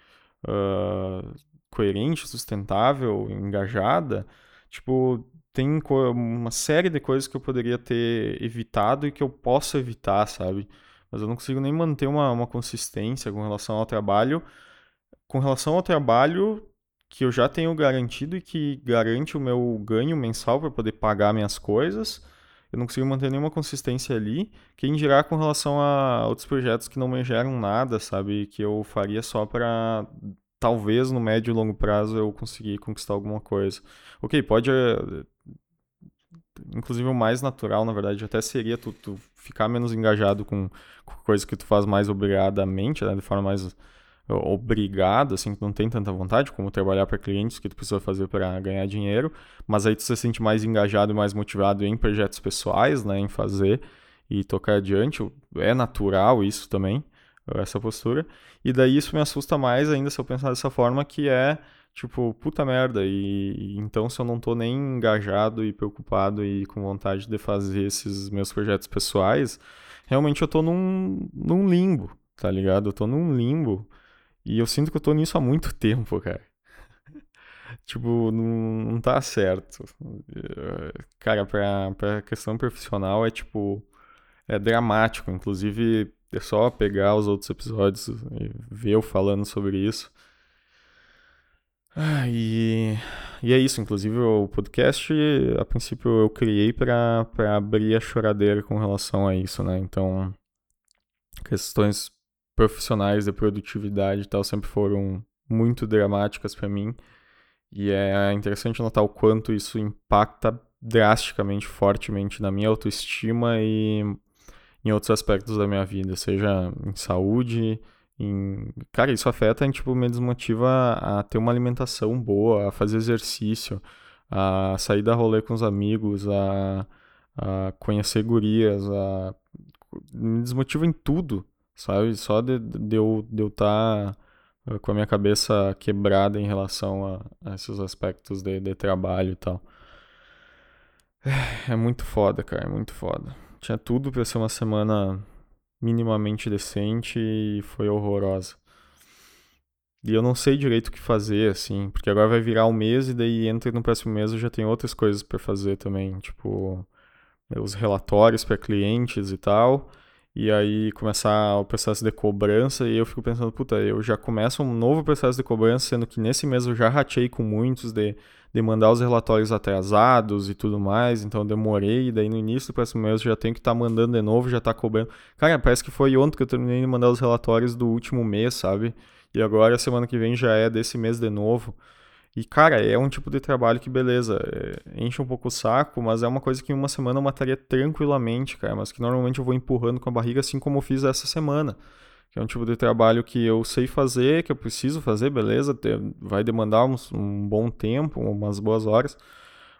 uh, coerente, sustentável, engajada, tipo, tem uma série de coisas que eu poderia ter evitado e que eu posso evitar, sabe? Mas eu não consigo nem manter uma, uma consistência com relação ao trabalho. Com relação ao trabalho, que eu já tenho garantido e que garante o meu ganho mensal para poder pagar minhas coisas. Eu não consigo manter nenhuma consistência ali. Quem dirá com relação a outros projetos que não me geram nada, sabe? Que eu faria só para talvez no médio e longo prazo eu conseguir conquistar alguma coisa. Ok, pode. Eh, inclusive o mais natural, na verdade, até seria tu, tu ficar menos engajado com, com coisas que tu faz mais obrigadamente, né? De forma mais obrigado, assim, que não tem tanta vontade, como trabalhar para clientes que tu precisa fazer para ganhar dinheiro, mas aí tu se sente mais engajado e mais motivado em projetos pessoais, né, em fazer e tocar adiante. É natural isso também, essa postura. E daí isso me assusta mais ainda se eu pensar dessa forma, que é tipo, puta merda, e, então se eu não tô nem engajado e preocupado e com vontade de fazer esses meus projetos pessoais, realmente eu tô num, num limbo, tá ligado? Eu tô num limbo e eu sinto que eu tô nisso há muito tempo, cara. tipo, não, não tá certo. Cara, pra, pra questão profissional é tipo. É dramático. Inclusive, é só pegar os outros episódios e ver eu falando sobre isso. Ah, e, e é isso. Inclusive, o podcast, a princípio, eu criei para abrir a choradeira com relação a isso, né? Então, questões profissionais de produtividade e tal sempre foram muito dramáticas para mim. E é interessante notar o quanto isso impacta drasticamente, fortemente na minha autoestima e em outros aspectos da minha vida, seja em saúde, em... Cara, isso afeta, tipo, me desmotiva a ter uma alimentação boa, a fazer exercício, a sair da rolê com os amigos, a, a conhecer gurias, a... me desmotiva em tudo, sabe? Só de, de eu estar de eu tá com a minha cabeça quebrada em relação a, a esses aspectos de, de trabalho e tal. É muito foda, cara, é muito foda. Tinha tudo pra ser uma semana minimamente decente e foi horrorosa. E eu não sei direito o que fazer, assim, porque agora vai virar um mês e daí entra no próximo mês eu já tenho outras coisas para fazer também, tipo, os relatórios para clientes e tal e aí começar o processo de cobrança e eu fico pensando, puta, eu já começo um novo processo de cobrança, sendo que nesse mês eu já ratei com muitos de, de mandar os relatórios atrasados e tudo mais, então demorei, e daí no início do próximo mês eu já tenho que estar tá mandando de novo, já tá cobrando. Cara, parece que foi ontem que eu terminei de mandar os relatórios do último mês, sabe? E agora semana que vem já é desse mês de novo. E, cara, é um tipo de trabalho que, beleza, é, enche um pouco o saco, mas é uma coisa que em uma semana eu mataria tranquilamente, cara, mas que normalmente eu vou empurrando com a barriga, assim como eu fiz essa semana. Que é um tipo de trabalho que eu sei fazer, que eu preciso fazer, beleza, vai demandar um, um bom tempo, umas boas horas,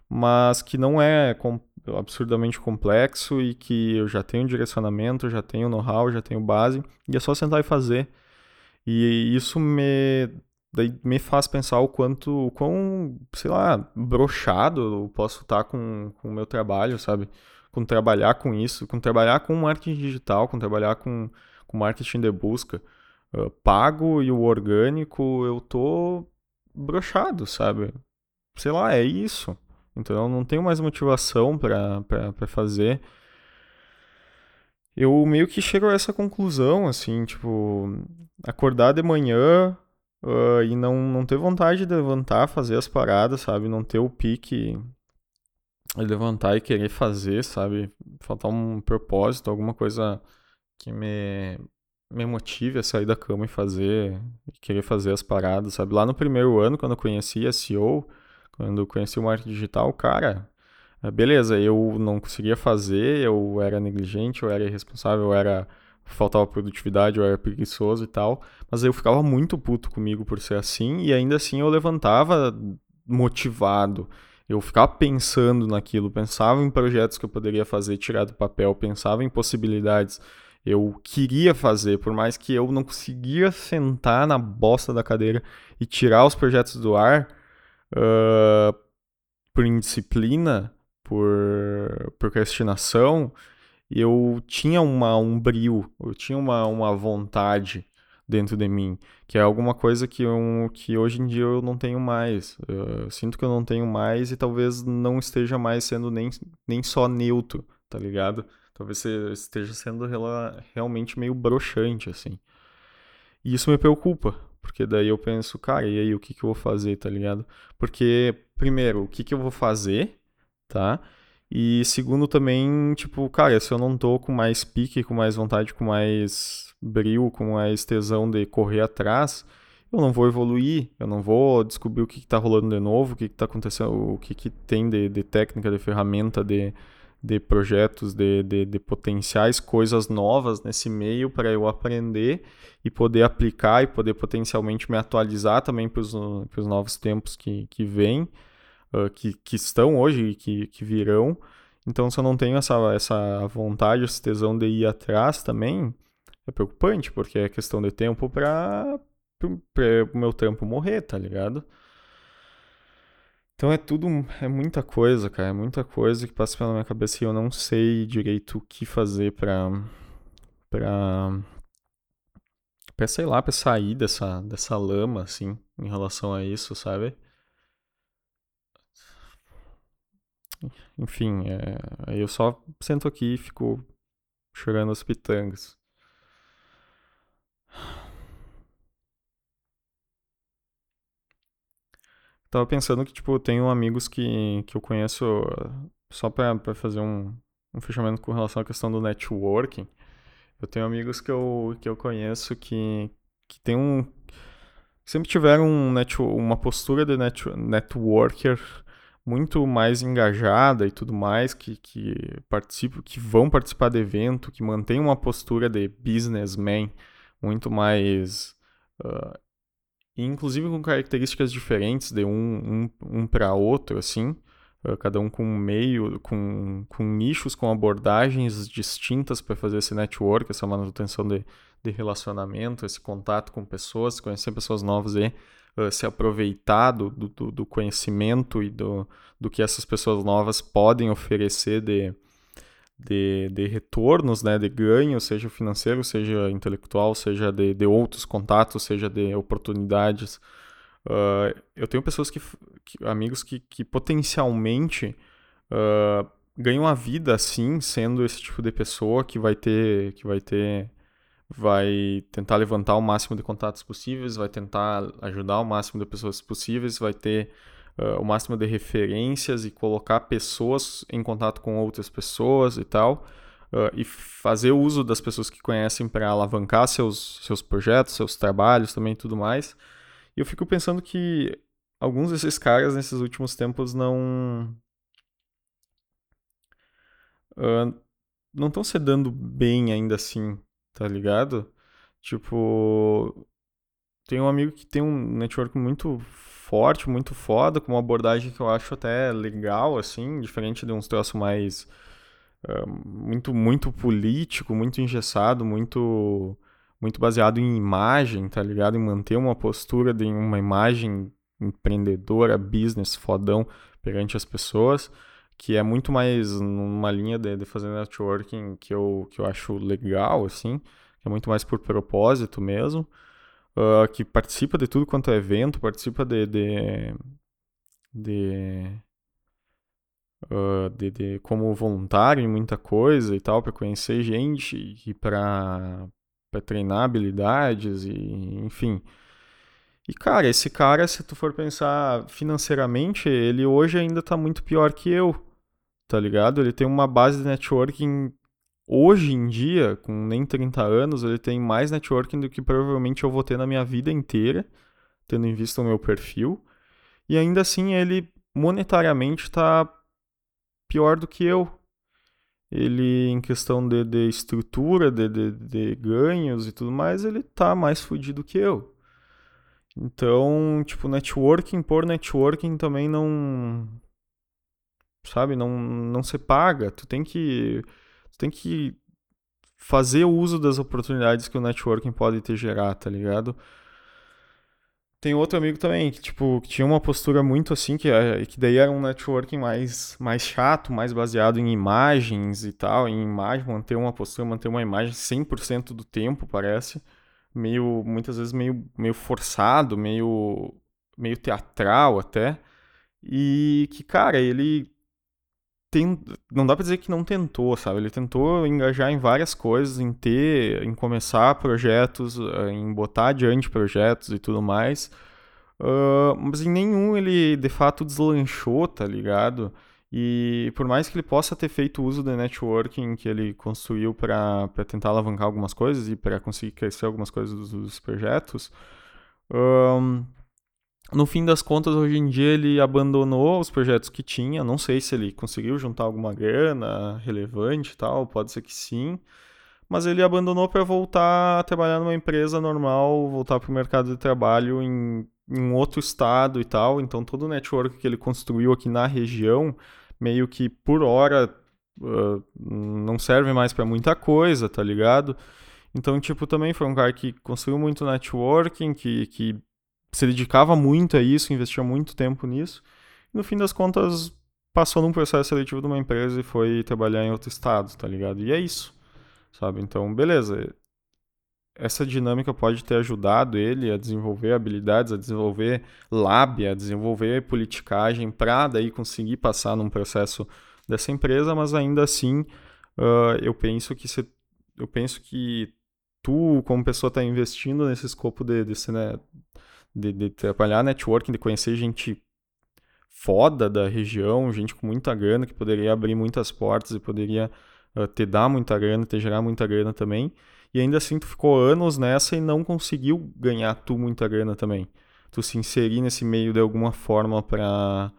mas que não é com, absurdamente complexo e que eu já tenho direcionamento, já tenho know-how, já tenho base, e é só sentar e fazer. E isso me daí me faz pensar o quanto, o quão, sei lá, brochado eu posso estar com, com o meu trabalho, sabe? Com trabalhar com isso, com trabalhar com marketing digital, com trabalhar com, com marketing de busca. Uh, pago e o orgânico, eu tô brochado, sabe? Sei lá, é isso. Então eu não tenho mais motivação para fazer. Eu meio que chego a essa conclusão, assim, tipo, acordar de manhã, Uh, e não, não ter vontade de levantar, fazer as paradas, sabe? Não ter o pique levantar e querer fazer, sabe? Faltar um propósito, alguma coisa que me, me motive a sair da cama e fazer, e querer fazer as paradas, sabe? Lá no primeiro ano, quando eu conheci SEO, quando eu conheci o marketing digital, cara, beleza, eu não conseguia fazer, eu era negligente, eu era irresponsável, eu era faltava produtividade, eu era preguiçoso e tal, mas eu ficava muito puto comigo por ser assim, e ainda assim eu levantava motivado. Eu ficava pensando naquilo, pensava em projetos que eu poderia fazer, tirar do papel, pensava em possibilidades. Eu queria fazer, por mais que eu não conseguia sentar na bosta da cadeira e tirar os projetos do ar uh, por indisciplina, por procrastinação, eu tinha uma, um brilho, eu tinha uma, uma vontade dentro de mim, que é alguma coisa que, eu, que hoje em dia eu não tenho mais. Eu sinto que eu não tenho mais e talvez não esteja mais sendo nem, nem só neutro, tá ligado? Talvez esteja sendo realmente meio broxante, assim. E isso me preocupa, porque daí eu penso, cara, e aí o que, que eu vou fazer, tá ligado? Porque, primeiro, o que, que eu vou fazer, tá? E segundo também, tipo, cara, se eu não tô com mais pique, com mais vontade, com mais brilho, com mais tesão de correr atrás, eu não vou evoluir, eu não vou descobrir o que, está rolando de novo, o que, está acontecendo, o que, que tem de, de técnica, de ferramenta, de, de projetos, de, de, de potenciais coisas novas nesse meio para eu aprender e poder aplicar e poder potencialmente me atualizar também para os novos tempos que, que vêm uh, que, que estão hoje e que, que virão. Então, se eu não tenho essa, essa vontade, esse tesão de ir atrás também, é preocupante, porque é questão de tempo para o meu tempo morrer, tá ligado? Então é tudo, é muita coisa, cara, é muita coisa que passa pela minha cabeça e eu não sei direito o que fazer pra, pra, pra sei lá, pra sair dessa, dessa lama, assim, em relação a isso, sabe? Enfim, é, aí eu só sento aqui e fico chorando as pitangas. Tava pensando que, tipo, eu tenho amigos que, que eu conheço só pra, pra fazer um, um fechamento com relação à questão do networking. Eu tenho amigos que eu, que eu conheço que, que tem um. Sempre tiveram um net, uma postura de net, networker muito mais engajada e tudo mais, que, que participam, que vão participar do evento, que mantém uma postura de businessman muito mais uh, inclusive com características diferentes de um, um, um para outro, assim, uh, cada um com um meio, com, com nichos, com abordagens distintas para fazer esse network, essa manutenção de, de relacionamento, esse contato com pessoas, conhecer pessoas novas e uh, se aproveitar do, do, do conhecimento e do, do que essas pessoas novas podem oferecer de de, de retornos, né, de ganho, seja financeiro, seja intelectual, seja de, de outros contatos, seja de oportunidades. Uh, eu tenho pessoas que, que amigos que, que potencialmente uh, ganham a vida assim, sendo esse tipo de pessoa que vai ter, que vai ter, vai tentar levantar o máximo de contatos possíveis, vai tentar ajudar o máximo de pessoas possíveis, vai ter uh, o máximo de referências e colocar pessoas em contato com outras pessoas e tal. Uh, e fazer uso das pessoas que conhecem para alavancar seus, seus projetos, seus trabalhos também e tudo mais. E eu fico pensando que alguns desses caras nesses últimos tempos não. Uh, não estão se dando bem ainda assim, tá ligado? Tipo. Tem um amigo que tem um network muito forte, muito foda, com uma abordagem que eu acho até legal, assim, diferente de uns troços mais. Uh, muito, muito político, muito engessado, muito, muito baseado em imagem, tá ligado? Em manter uma postura de uma imagem empreendedora, business, fodão perante as pessoas, que é muito mais numa linha de, de fazer networking que eu, que eu acho legal, assim, que é muito mais por propósito mesmo uh, que participa de tudo quanto é evento, participa de. de, de, uh, de, de como voluntário em muita coisa e tal, para conhecer gente e para treinar habilidades e enfim. E cara, esse cara, se tu for pensar financeiramente, ele hoje ainda tá muito pior que eu, tá ligado? Ele tem uma base de networking hoje em dia, com nem 30 anos, ele tem mais networking do que provavelmente eu vou ter na minha vida inteira, tendo em vista o meu perfil. E ainda assim, ele monetariamente está pior do que eu. Ele, em questão de, de estrutura, de, de, de, ganhos e tudo mais, ele tá mais fudido que eu. Então, tipo, networking por networking também não. Sabe, não, não se paga. Tu tem que tem que fazer o uso das oportunidades que o networking pode te gerar, tá ligado? Tem outro amigo também que, tipo, que tinha uma postura muito assim, que, é, que daí era um networking mais, mais chato, mais baseado em imagens e tal, em imagem, manter uma postura, manter uma imagem 100% do tempo, parece. Meio, muitas vezes meio, meio forçado, meio, meio teatral até. E que, cara, ele tem, não dá pra dizer que não tentou, sabe? Ele tentou engajar em várias coisas, em ter, em começar projetos, eh, em botar adiante projetos e tudo mais. Uh, mas em nenhum ele de fato deslanchou, tá ligado? E por mais que ele possa ter feito uso do networking que ele construiu para tentar alavancar algumas coisas e para conseguir crescer algumas coisas dos, dos projetos, um, no fim das contas, hoje em dia ele abandonou os projetos que tinha. Não sei se ele conseguiu juntar alguma grana relevante e tal, pode ser que sim. Mas ele abandonou para voltar a trabalhar numa empresa normal, voltar para o mercado de trabalho em, em um outro estado e tal. Então todo o network que ele construiu aqui na região, meio que por hora uh, não serve mais para muita coisa, tá ligado? Então, tipo, também foi um cara que construiu muito networking, que, que se dedicava muito a isso, investia muito tempo nisso. E no fim das contas, passou num processo seletivo de uma empresa e foi trabalhar em outro estado, tá ligado? E é isso, sabe? Então, beleza. essa dinâmica pode ter ajudado ele a desenvolver habilidades, a desenvolver lábia, a desenvolver politicagem para daí conseguir passar num processo dessa empresa, mas ainda assim uh, eu penso que se, eu penso que tu como pessoa está investindo nesse escopo de, de, né, de, de trabalhar networking, de conhecer gente foda da região, gente com muita grana que poderia abrir muitas portas e poderia uh, te dar muita grana, te gerar muita grana também. E ainda assim tu ficou anos nessa e não conseguiu ganhar tu muita grana também. Tu se inserir nesse meio de alguma forma para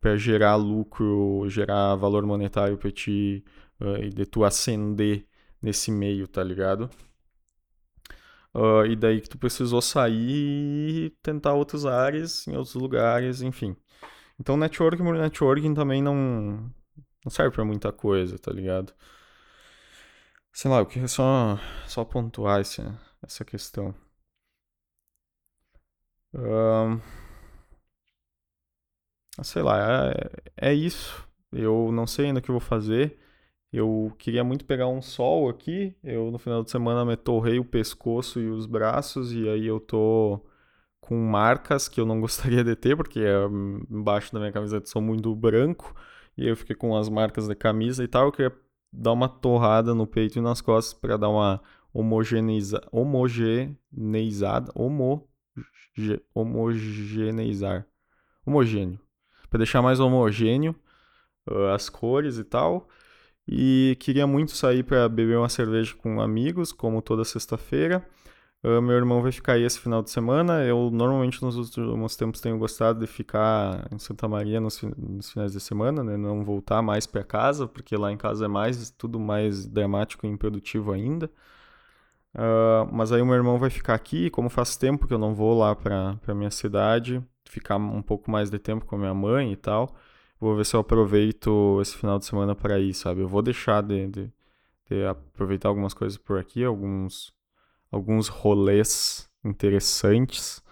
para gerar lucro, gerar valor monetário para ti uh, e de tu ascender nesse meio, tá ligado? Uh, e daí que tu precisou sair e tentar outras áreas, em outros lugares, enfim. Então networking por networking também não, não serve para muita coisa, tá ligado? Sei lá, eu queria só, só pontuar essa, essa questão. Um, sei lá, é, é isso. Eu não sei ainda o que eu vou fazer. Eu queria muito pegar um sol aqui. Eu no final de semana me torrei o pescoço e os braços e aí eu tô com marcas que eu não gostaria de ter, porque é, embaixo da minha camiseta sou muito branco, e eu fiquei com as marcas da camisa e tal. Eu queria dar uma torrada no peito e nas costas para dar uma homogeneiza, homogeneizada, homo, homogeneizar, homogêneo, para deixar mais homogêneo uh, as cores e tal. E queria muito sair para beber uma cerveja com amigos, como toda sexta-feira. Uh, meu irmão vai ficar aí esse final de semana. Eu normalmente nos últimos tempos tenho gostado de ficar em Santa Maria nos, nos finais de semana, né? Não voltar mais para casa, porque lá em casa é mais tudo mais dramático e improdutivo ainda. Uh, mas aí o meu irmão vai ficar aqui, como faz tempo que eu não vou lá para minha cidade, ficar um pouco mais de tempo com a minha mãe e tal. Vou ver se eu aproveito esse final de semana para ir, sabe? Eu vou deixar de, de, de aproveitar algumas coisas por aqui, alguns alguns rolês interessantes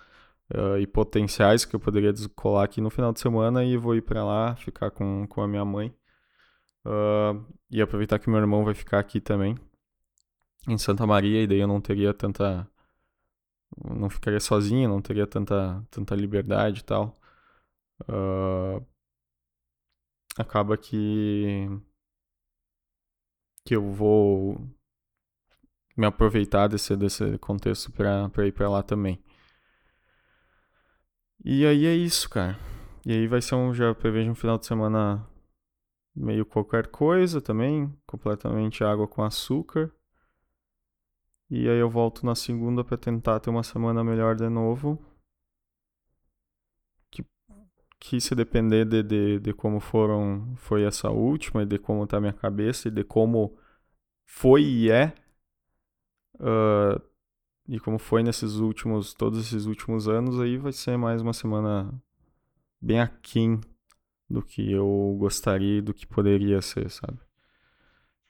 uh, e potenciais que eu poderia descolar aqui no final de semana e vou ir para lá ficar com, com a minha mãe uh, e aproveitar que meu irmão vai ficar aqui também em Santa Maria e daí eu não teria tanta não ficaria sozinho não teria tanta tanta liberdade e tal uh, acaba que que eu vou me aproveitar desse, desse contexto para ir para lá também. E aí é isso, cara. E aí vai ser um. Já prevejo um final de semana meio qualquer coisa também. Completamente água com açúcar. E aí eu volto na segunda para tentar ter uma semana melhor de novo. Que, se depender de, de, de como foram foi essa última, e de como tá a minha cabeça, e de como foi e é Uh, e como foi nesses últimos, todos esses últimos anos, aí vai ser mais uma semana bem aquém do que eu gostaria do que poderia ser, sabe?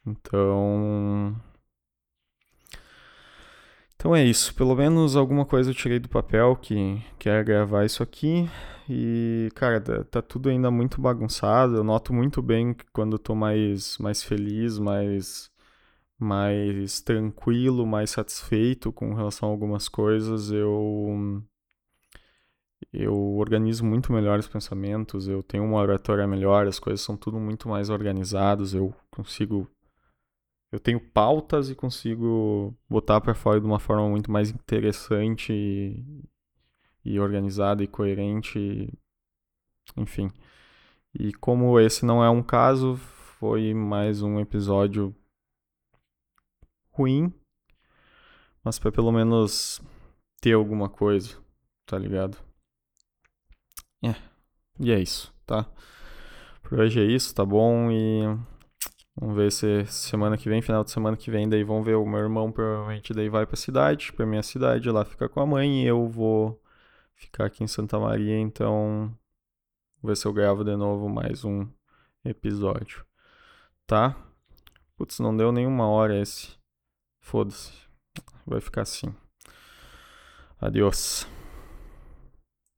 Então. Então é isso. Pelo menos alguma coisa eu tirei do papel que, que é gravar isso aqui. E, cara, tá, tá tudo ainda muito bagunçado. Eu noto muito bem que quando eu tô mais, mais feliz, mais mais tranquilo, mais satisfeito com relação a algumas coisas, eu eu organizo muito melhor os pensamentos, eu tenho uma oratória melhor, as coisas são tudo muito mais organizadas, eu consigo eu tenho pautas e consigo botar para fora de uma forma muito mais interessante e, e organizada e coerente, enfim. E como esse não é um caso, foi mais um episódio ruim, mas para pelo menos ter alguma coisa, tá ligado? É. E é isso, tá? Por hoje é isso, tá bom? E vamos ver se semana que vem, final de semana que vem, daí vão ver o meu irmão provavelmente daí vai pra cidade, pra minha cidade, lá ficar com a mãe e eu vou ficar aqui em Santa Maria, então vou ver se eu gravo de novo mais um episódio, tá? Putz, não deu nenhuma hora esse. Foda-se. Vai ficar assim. Adiós.